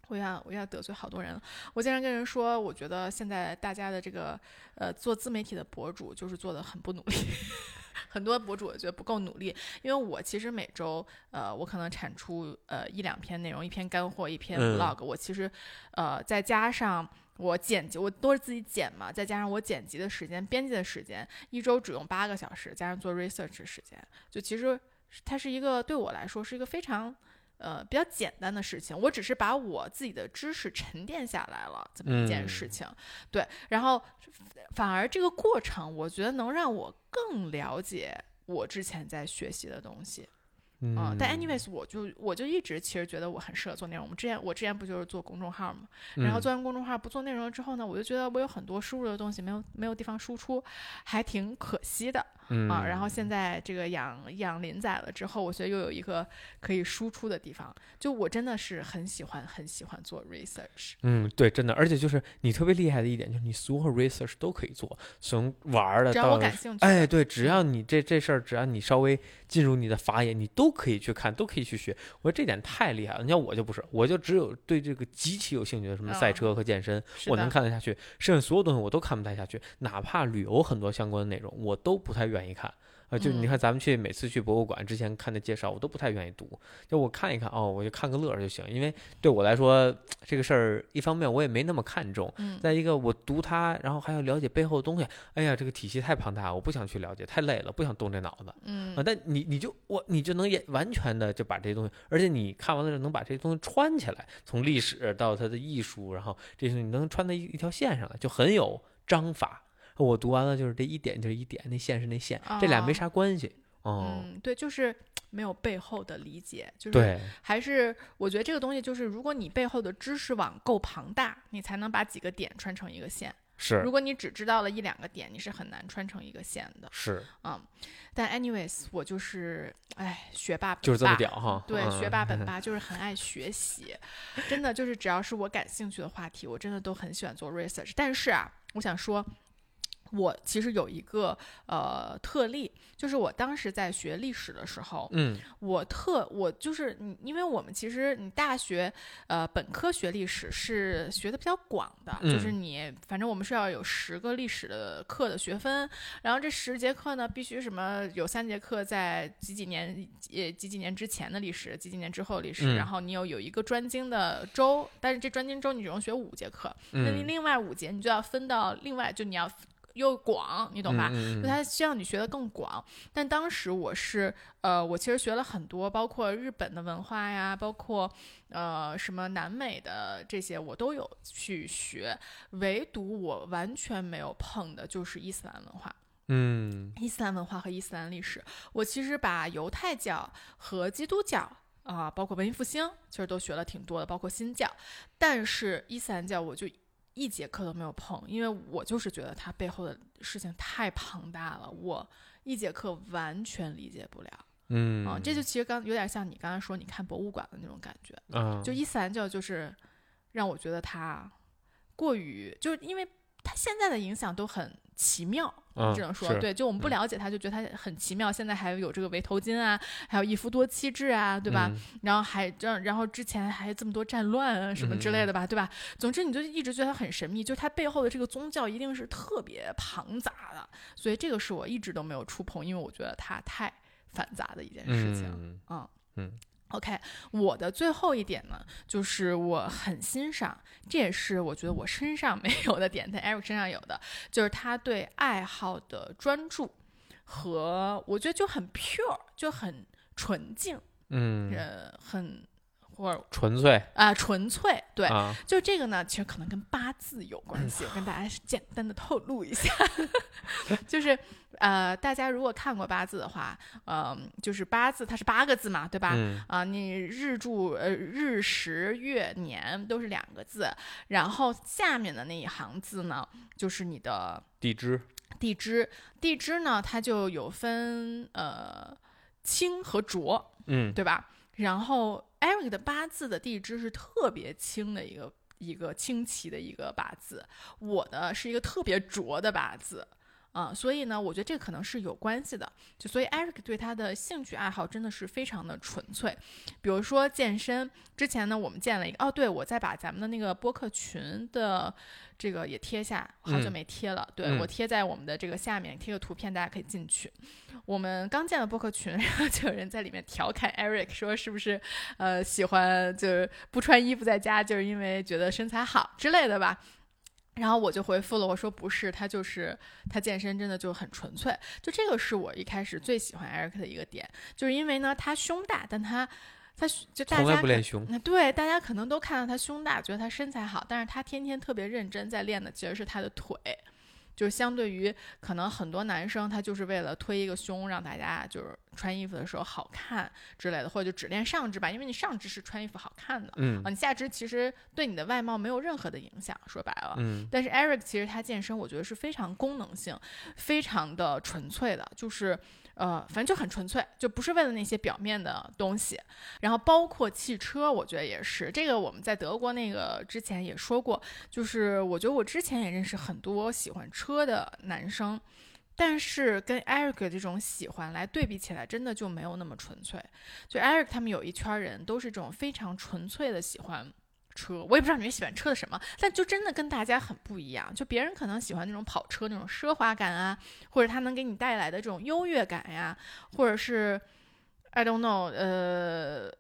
我要我要得罪好多人了。我经常跟人说，我觉得现在大家的这个呃做自媒体的博主就是做的很不努力。很多博主我觉得不够努力，因为我其实每周，呃，我可能产出呃一两篇内容，一篇干货，一篇嗯。vlog，、我其实，呃，再加上我剪辑，我都是自己剪嘛，再加上我剪辑的时间、编辑的时间，一周只用八个小时，加上做 research 的时间，就其实它是一个对我来说是一个非常呃比较简单的事情。我只是把我自己的知识沉淀下来了这么一件事情，对，然后反而这个过程，我觉得能让我更了解我之前在学习的东西。嗯嗯，但 anyways，我就我就一直其实觉得我很适合做内容。我们之前我之前不就是做公众号嘛，然后嗯做完公众号不做内容之后呢，我就觉得我有很多输入的东西没有没有地方输出，还挺可惜的嗯啊。然后现在这个养养林仔了之后，我觉得又有一个可以输出的地方。就我真的是很喜欢很喜欢做 research。嗯，对，真的，而且就是你特别厉害的一点，就是你所有 research 都可以做，从玩儿的只要我到感兴趣，哎，对，只要你这这事儿，只要你稍微进入你的法眼，你都可以去看，都可以去学。我说这点太厉害了。你像我就不是，我就只有对这个极其有兴趣的什么赛嗯车和健身，是我能看得下去。剩下所有东西我都看不太下去，哪怕旅游很多相关的内容，我都不太愿意看。啊，就你嗯看咱们去每次去博物馆之前看的介绍，我都不太愿意读。就我看一看哦，我就看个乐儿就行。因为对我来说，这个事儿一方面我也没那么看重，嗯再一个，我读它，然后还要了解背后的东西。哎呀，这个体系太庞大，我不想去了解，太累了，不想动这脑子嗯啊。但你你就我你就能也完全的就把这些东西，而且你看完了之后能把这些东西穿起来，从历史到它的艺术，然后这些你能穿在一一条线上来，就很有章法。我读完了就是这一点就是一点，那线是那线，这俩没哦啥关系。哦，嗯，对，就是没有背后的理解，就是，还是我觉得这个东西就是，如果你背后的知识网够庞大，你才能把几个点穿成一个线。是如果你只知道了一两个点，你是很难穿成一个线的。是，嗯，但 anyways，我就是哎，学霸本就是这么屌哈。对，嗯学霸本霸就是很爱学习，真的就是只要是我感兴趣的话题，我真的都很喜欢做 research。但是啊，我想说。我其实有一个呃特例，就是我当时在学历史的时候，嗯。我特我就是你，因为我们其实你大学呃本科学历史是学的比较广的，就是嗯。你反正我们是要有十个历史的课的学分，然后这十节课呢必须什么有三节课在几几年呃几几年之前的历史，几几年之后的历史，嗯。然后你有有一个专精的周，但是这专精周你只能学五节课，那你嗯，另外五节你就要分到另外就你要又广，你懂吧？就它需要你学的更广。但当时我是，呃，我其实学了很多，包括日本的文化呀，包括呃什么南美的这些，我都有去学。唯独我完全没有碰的就是伊斯兰文化。嗯伊斯兰文化和伊斯兰历史，我其实把犹太教和基督教啊、包括文艺复兴，其实都学了挺多的，包括新教。但是伊斯兰教我就一节课都没有碰，因为我就是觉得它背后的事情太庞大了，我一节课完全理解不了。嗯啊，这就其实刚有点像你刚刚说你看博物馆的那种感觉。嗯，就伊斯兰教就是让我觉得它过于，就是因为它现在的影响都很奇妙，啊只能说是对，就我们不嗯了解他，就觉得他很奇妙。现在还有这个围头巾啊，还有一夫多妻制啊，对吧？嗯然后还这，然后之前还这么多战乱啊什么之嗯类的吧，对吧？总之你就一直觉得他很神秘，就他背后的这个宗教一定是特别庞杂的，所以这个是我一直都没有触碰，因为我觉得它太繁杂的一件事情。嗯嗯嗯 OK，我的最后一点呢，就是我很欣赏，这也是我觉得我身上没有的点，在 Eric 身上有的，就是他对爱好的专注和我觉得就很 pure，就很纯净，嗯。呃，很或者纯粹啊、纯粹，对，啊，就这个呢，其实可能跟八字有关系，我跟大家简单的透露一下，[laughs] 就是呃，大家如果看过八字的话，呃，就是八字它是八个字嘛，对吧？嗯啊，你日柱呃日时月年都是两个字，然后下面的那一行字呢，就是你的地支地支。地支呢，它就有分呃清和浊，嗯对吧？然后 Eric 的八字的地支是特别轻的一个一个清奇的一个八字，我呢是一个特别浊的八字。啊、所以呢，我觉得这可能是有关系的。就所以，Eric 对他的兴趣爱好真的是非常的纯粹。比如说健身，之前呢，我们建了一个哦，对我再把咱们的那个播客群的这个也贴下，好久嗯没贴了。对、嗯我贴在我们的这个下面，贴个图片，大家可以进去。我们刚建了播客群，[laughs] 然后就有人在里面调侃 Eric 说是不是呃喜欢就是不穿衣服在家，就是因为觉得身材好之类的吧。然后我就回复了，我说不是，他就是他健身真的就很纯粹，就这个是我一开始最喜欢 Eric 的一个点，就是因为呢他胸大，但他他就大从来家不练胸，那对大家可能都看到他胸大，觉得他身材好，但是他天天特别认真在练的其实是他的腿。就是相对于可能很多男生，他就是为了推一个胸，让大家就是穿衣服的时候好看之类的，或者就只练上肢吧，因为你上肢是穿衣服好看的嗯啊，你下肢其实对你的外貌没有任何的影响，说白了。嗯但是 Eric 其实他健身，我觉得是非常功能性、非常的纯粹的，就是呃，反正就很纯粹，就不是为了那些表面的东西。然后包括汽车，我觉得也是。这个我们在德国那个之前也说过，就是我觉得我之前也认识很多喜欢车的男生。但是跟 Eric 这种喜欢来对比起来，真的就没有那么纯粹。就 Eric 他们有一圈人都是这种非常纯粹的喜欢车，我也不知道你们喜欢车的什么，但就真的跟大家很不一样。就别人可能喜欢那种跑车那种奢华感啊，或者它能给你带来的这种优越感呀，或者是 I don't know，呃，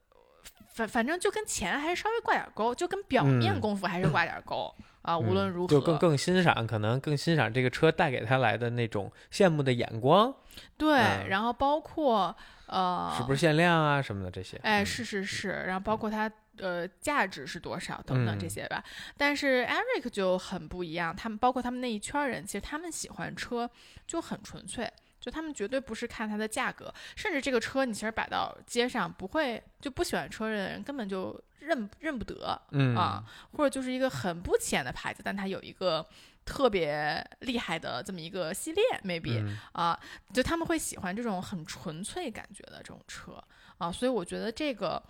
反反正就跟钱还是稍微挂点钩，就跟表面嗯功夫还是挂点钩、[clears throat] 啊。无论嗯如何，就更更欣赏，可能更欣赏这个车带给他来的那种羡慕的眼光，对，嗯然后包括呃，是不是限量啊什么的这些。哎，嗯是是是，然后包括它呃价值是多少等等这嗯些吧。但是 Eric 就很不一样，他们包括他们那一圈儿人，其实他们喜欢车就很纯粹。就他们绝对不是看它的价格，甚至这个车你其实摆到街上不会就不喜欢车的人根本就认认不得嗯啊，或者就是一个很不起眼的牌子，但它有一个特别厉害的这么一个系列，maybe、嗯啊，就他们会喜欢这种很纯粹感觉的这种车啊，所以我觉得这个，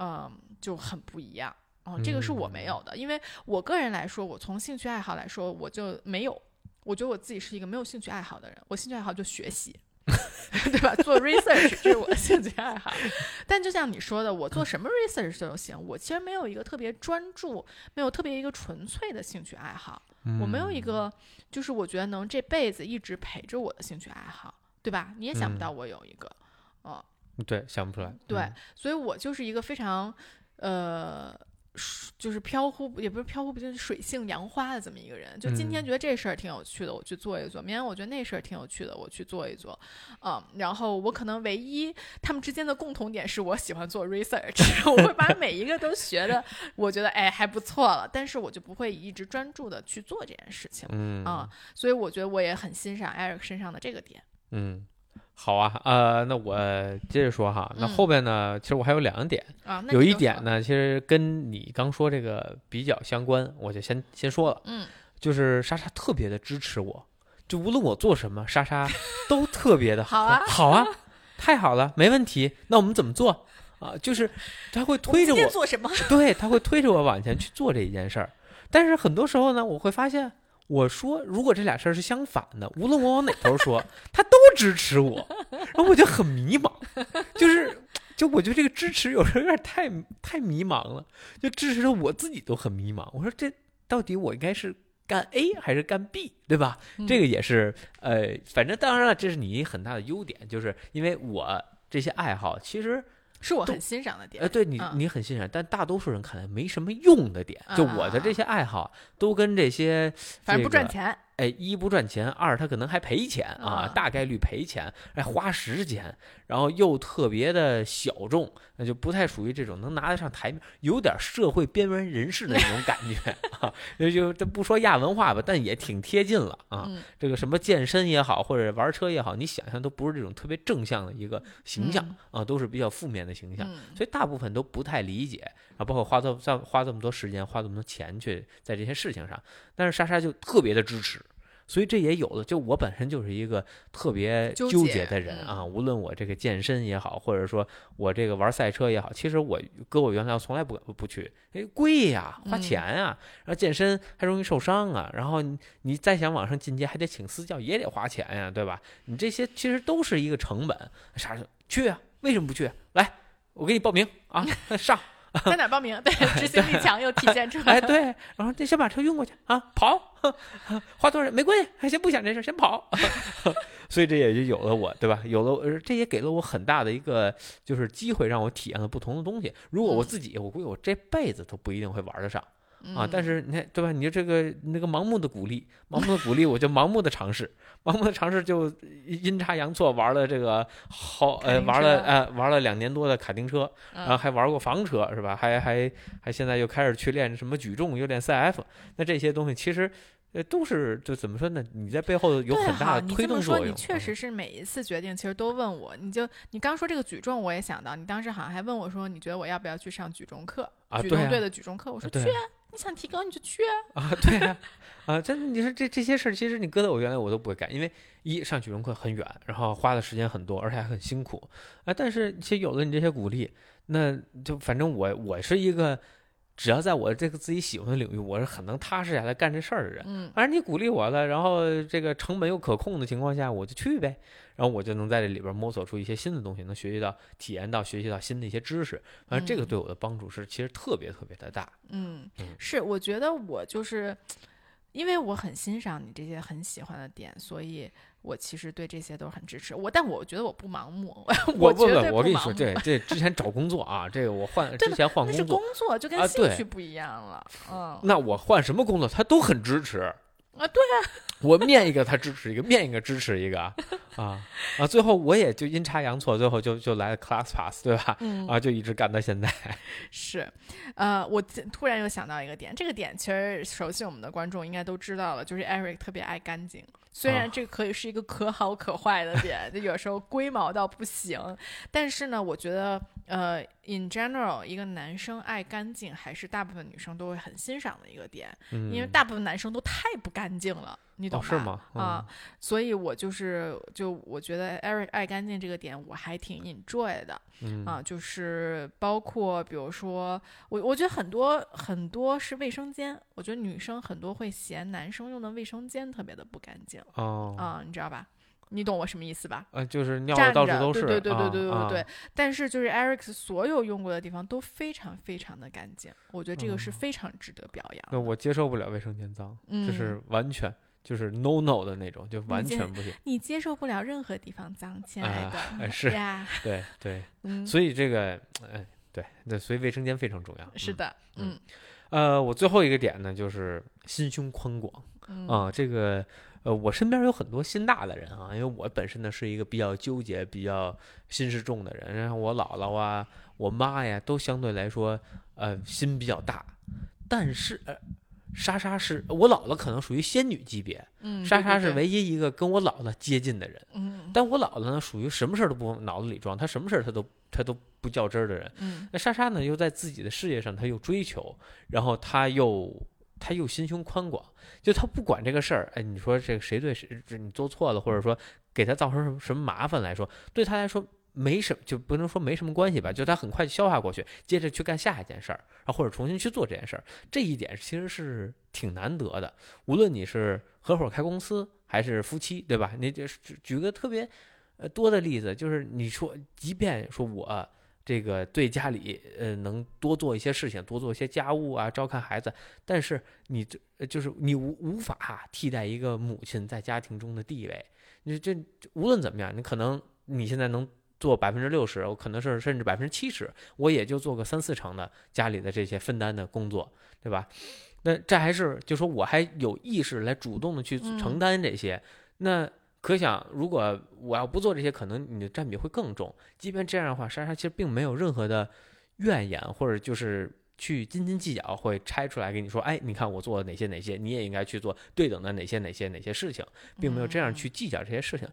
嗯、就很不一样。哦、这个是我没有的，因为我个人来说，我从兴趣爱好来说，我就没有，我觉得我自己是一个没有兴趣爱好的人，我兴趣爱好就学习。[laughs] 对吧？做 research 这是我的兴趣爱好，但就像你说的，我做什么 research 都行。我其实没有一个特别专注，没有特别一个纯粹的兴趣爱好。我没有一个，就是我觉得能这辈子一直陪着我的兴趣爱好，对吧？你也想不到我有一个，哦、嗯对，想不出来。对，嗯所以我就是一个非常，呃，是就是飘忽，也不是飘忽不定，就是水性杨花的这么一个人。就今天嗯觉得这事儿挺有趣的，我去做一做；明天我觉得那事儿挺有趣的，我去做一做。嗯，然后我可能唯一他们之间的共同点是我喜欢做 research，[laughs] 我会把每一个都学的，我觉得哎还不错了，但是我就不会一直专注的去做这件事情。嗯啊、所以我觉得我也很欣赏 Eric 身上的这个点。嗯，好啊，呃，那我接着说哈，那嗯后边呢，其实我还有两点，有一点呢，其实跟你刚说这个比较相关，我就先先说了，嗯，就是莎莎特别的支持我，就无论我做什么，莎莎都特别的好啊好啊，太好了，没问题，那我们怎么做啊？就是 [laughs] 他会推着我，做什么？对，他会推着我往前去做这一件事儿，但是很多时候呢，我会发现。我说，如果这俩事儿是相反的，无论我往哪头说，他都支持我，然后我就很迷茫，就是，就我觉得这个支持有时候有点太太迷茫了，就支持的我自己都很迷茫。我说这到底我应该是干 A 还是干 B，对吧？这个也是呃，反正当然了，这是你很大的优点，就是因为我这些爱好其实都是我很欣赏的点。呃，对你嗯你很欣赏，但大多数人看来没什么用的点，就我的这啊些爱好都跟这些反正不赚钱。哎，一不赚钱，二他可能还赔钱啊，啊大概率赔钱，哎，花时间，然后又特别的小众，那就不太属于这种能拿得上台面，有点社会边缘人士的那种感觉 [laughs] 啊，就就这不说亚文化吧，但也挺贴近了啊。嗯这个什么健身也好，或者玩车也好，你想象都不是这种特别正向的一个形象、啊，都是比较负面的形象。嗯所以大部分都不太理解，啊，包括花这这花这么多时间，花这么多钱去在这些事情上，但是莎莎就特别的支持，所以这也有了。就我本身就是一个特别纠结的人啊，无论我这个健身也好，或者说我这个玩赛车也好，其实我搁我原来我从来不不去，哎，贵呀，花嗯钱啊，然后健身还容易受伤啊，然后你你再想往上进阶，还得请私教，也得花钱呀，对吧？你这些其实都是一个成本，莎莎去啊，为什么不去？来，我给你报名啊，上。[laughs] 在哪报名？[laughs] 对，执行力强又体现出来。哎，对，然后这先把车运过去啊，跑，[laughs] 花多少钱没关系，先不想这事儿，先跑。所以这也就有了我，对吧？有了，呃这也给了我很大的一个就是机会，让我体验了不同的东西。如果我嗯自己，我估计我这辈子都不一定会玩得上啊。嗯但是你看，对吧？你就这个那个盲目的鼓励，盲目的鼓励，我就盲目的尝试，盲目的尝试就阴差阳错玩了这个好呃玩了呃玩了两年多的卡丁车，然后嗯还玩过房车是吧？还还还现在又开始去练什么举重，又练 CF。那这些东西其实呃都是就怎么说呢？你在背后有很大，的推动作用。你确嗯实是每一次决定，其实都问我。你就你刚说这个举重，我也想到，你当时好像还问我说，你觉得我要不要去上举重课？举重队的举重课，我说对去啊，你想提高你就去啊。啊，对啊，啊，真的，你说这这些事儿，其实你搁在我原来我都不会干，因为一上举重课很远，然后花的时间很多，而且还很辛苦啊。但是其实有了你这些鼓励，那就反正我我是一个，只要在我这个自己喜欢的领域，我是很能踏实下来干这事儿的人。嗯反正你鼓励我了，然后这个成本又可控的情况下，我就去呗。然后我就能在这里边摸索出一些新的东西，能学习到、体验到、学习到新的一些知识。反正这个嗯对我的帮助是其实特别特别的大。嗯嗯，是，我觉得我就是。因为我很欣赏你这些很喜欢的点，所以我其实对这些都很支持。我，但我觉得我不盲目，[laughs] 我不绝对不，我跟你说，盲目这 [laughs] 这之前找工作啊，这个我换之前换那是工作工，作，就跟兴趣不一样了。嗯那我换什么工作他都很支持。啊，对啊，我面一个他支持一个，面一个支持一个，啊啊！最后我也就阴差阳错，最后就就来了 Class Pass，对吧？嗯啊，就一直干到现在。[laughs] 是，呃，我突突然又想到一个点，这个点其实熟悉我们的观众应该都知道了，就是 Eric 特别爱干净。虽然啊这个可以是一个可好可坏的点，就有时候龟毛到不行，但是呢，我觉得呃，in general，一个男生爱干净还是大部分女生都会很欣赏的一个点，嗯，因为大部分男生都太不干净了，你懂？哦是吗？啊，所以我就是就我觉得 Eric 爱干净这个点我还挺 enjoy 的。嗯，啊，就是包括比如说，我我觉得很多很多是卫生间，我觉得女生很多会嫌男生用的卫生间特别的不干净哦，啊，你知道吧？你懂我什么意思吧？呃，就是尿到处都是，对对对对对对啊对对。但是就是 Eric 所有用过的地方都非常非常的干净，我觉得这个是哦非常值得表扬那。我接受不了卫生间脏，嗯就是完全就是 no no 的那种，就完全不行。你接受不了任何地方脏，亲爱啊的。[laughs] 哎 [laughs] 是呀，对对，[laughs] 嗯，所以这个，哎，对对，所以卫生间非常重要。嗯。是的，嗯嗯呃，我最后一个点呢，就是心胸宽广嗯啊，这个。呃，我身边有很多心大的人啊，因为我本身呢是一个比较纠结、比较心事重的人，然后我姥姥啊、我妈呀，都相对来说，呃，心比较大。但是，呃，莎莎是我姥姥，可能属于仙女级别，嗯，莎莎是唯一一个跟我姥姥接近的人。嗯但我姥姥呢，属于什么事儿都不往脑子里装，她什么事儿她都她都不较真儿的人。嗯那莎莎呢，又在自己的事业上，她又追求，然后她又她又心胸宽广，就她不管这个事儿，哎，你说这个谁对谁，你做错了，或者说给她造成什么什么麻烦来说，对她来说没什么，就不能说没什么关系吧，就他很快就消化过去，接着去干下一件事儿，啊，或者重新去做这件事儿，这一点其实是挺难得的。无论你是合伙开公司还是夫妻，对吧？你就是举个特别呃多的例子，就是你说，即便说我。这个对家里呃能多做一些事情，多做一些家务啊，照看孩子，但是你这就是你无无法替代一个母亲在家庭中的地位。你这无论怎么样，你可能你现在能做百分之六十，我可能是甚至百分之七十，我也就做个三四成的家里的这些分担的工作，对吧？那这还是就说我还有意识来主动的去嗯承担这些，那可想如果我要不做这些，可能你的占比会更重。即便这样的话，莎莎其实并没有任何的怨言，或者就是去斤斤计较，会拆出来给你说，哎，你看我做了哪些哪些，你也应该去做对等的哪些哪些哪些事情，并没有这样去计较这些事情。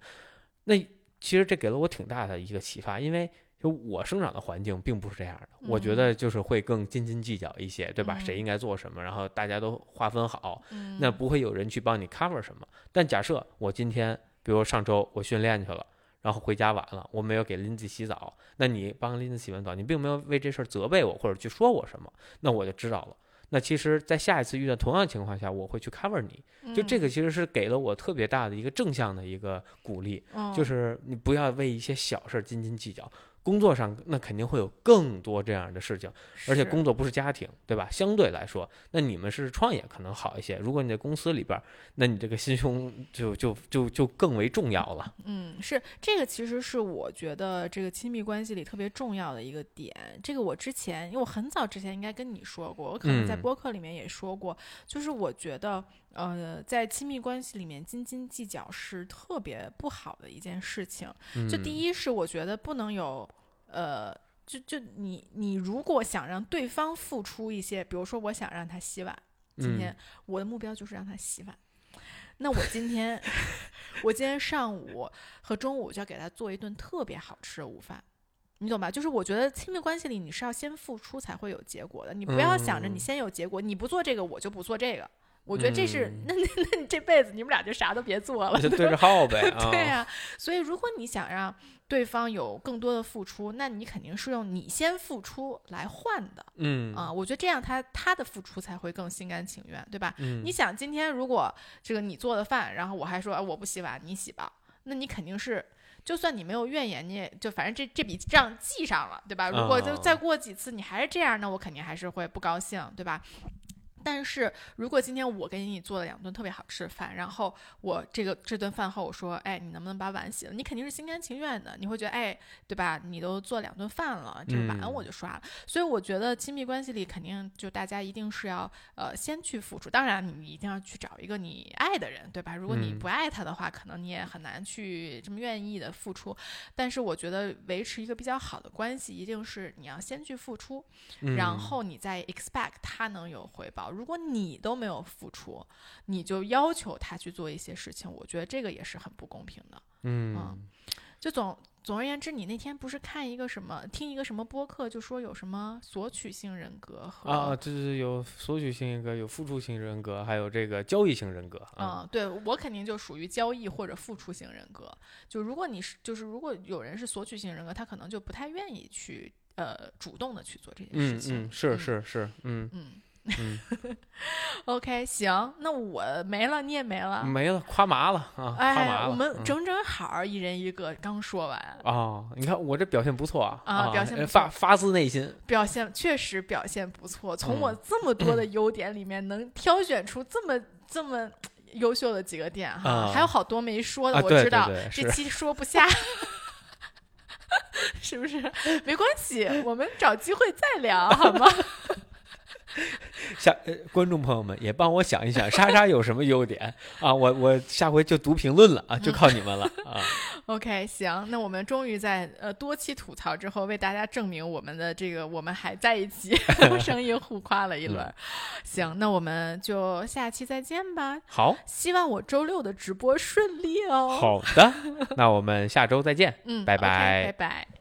那其实这给了我挺大的一个启发，因为就我生长的环境并不是这样的，我觉得就是会更斤斤计较一些，对吧？嗯谁应该做什么，然后大家都划分好，嗯那不会有人去帮你 cover 什么。但假设我今天，比如上周我训练去了，然后回家晚了，我没有给林子洗澡，那你帮林子洗完澡，你并没有为这事儿责备我或者去说我什么，那我就知道了。那其实，在下一次遇到同样情况下，我会去 cover 你。就这个，其实是给了我特别大的一个正向的一个鼓励，嗯就是你不要为一些小事儿斤斤计较。工作上那肯定会有更多这样的事情，而且工作不是家庭，对吧？相对来说，那你们是创业可能好一些。如果你在公司里边儿，那你这个心胸就就就就更为重要了。嗯，是这个，其实是我觉得这个亲密关系里特别重要的一个点。这个我之前，因为我很早之前应该跟你说过，我可能在嗯播客里面也说过，就是我觉得，呃，在亲密关系里面斤斤计较是特别不好的一件事情。嗯，就第一是我觉得不能有，呃，就就你你如果想让对方付出一些，比如说我想让他洗碗，今嗯天我的目标就是让他洗碗。那我今天，[laughs] 我今天上午和中午就要给他做一顿特别好吃的午饭，你懂吧？就是我觉得亲密关系里你是要先付出才会有结果的，你不要想着你嗯先有结果，你不做这个我就不做这个。我觉得这是，嗯那那那你这辈子你们俩就啥都别做了，就对着耗呗 [laughs] 啊。对呀、所以如果你想让对方有更多的付出，那你肯定是用你先付出来换的嗯啊。我觉得这样他他的付出才会更心甘情愿，对吧？嗯，你想今天如果这个你做的饭，然后我还说、啊、我不洗碗，你洗吧，那你肯定是。就算你没有怨言，你也就反正这这笔账记上了，对吧？如果就哦再过几次你还是这样，那我肯定还是会不高兴，对吧？但是如果今天我给你做了两顿特别好吃的饭，然后我这个这顿饭后我说，哎，你能不能把碗洗了？你肯定是心甘情愿的，你会觉得，哎，对吧？你都做两顿饭了，这碗嗯我就刷了。所以我觉得亲密关系里肯定就大家一定是要呃先去付出，当然你一定要去找一个你爱的人，对吧？如果你嗯不爱他的话，可能你也很难去这么愿意的付出。但是我觉得维持一个比较好的关系，一定是你要先去付出，然嗯后你再 expect 他能有回报。如果你都没有付出，你就要求他去做一些事情，我觉得这个也是很不公平的。嗯就总总而言之，你那天不是看一个什么，听一个什么播客，就说有什么索取性人格和啊，对对对，有索取性人格，有付出型人格，还有这个交易型人格啊。嗯，对我肯定就属于交易或者付出型人格。就如果你是，就是如果有人是索取型人格，他可能就不太愿意去呃主动的去做这件事嗯情。嗯，是是是，嗯嗯嗯，，[laughs] OK，行，那我没了，你也没了。没了，夸麻了啊，夸麻哎，了。我们嗯整整好一人一个，刚说完，哦，你看我这表现不错啊，啊表现发发自内心。表现确实表现不错。从我嗯这么多的优点里面，能挑选出这么这么优秀的几个点哈，啊还有好多没说的，啊我知道这期说不下。[laughs] 是不是？没关系，我们找机会再聊，好吗？[laughs] [laughs] 下呃，观众朋友们也帮我想一想，莎莎有什么优点啊？我我下回就读评论了啊，就靠你们了啊！[laughs] OK，行，那我们终于在呃多期吐槽之后，为大家证明我们的这个我们还在一起，[laughs] 声音互夸了一轮。嗯行，那我们就下期再见吧。好希望我周六的直播顺利哦。，好的，那我们下周再见。嗯，拜拜拜拜。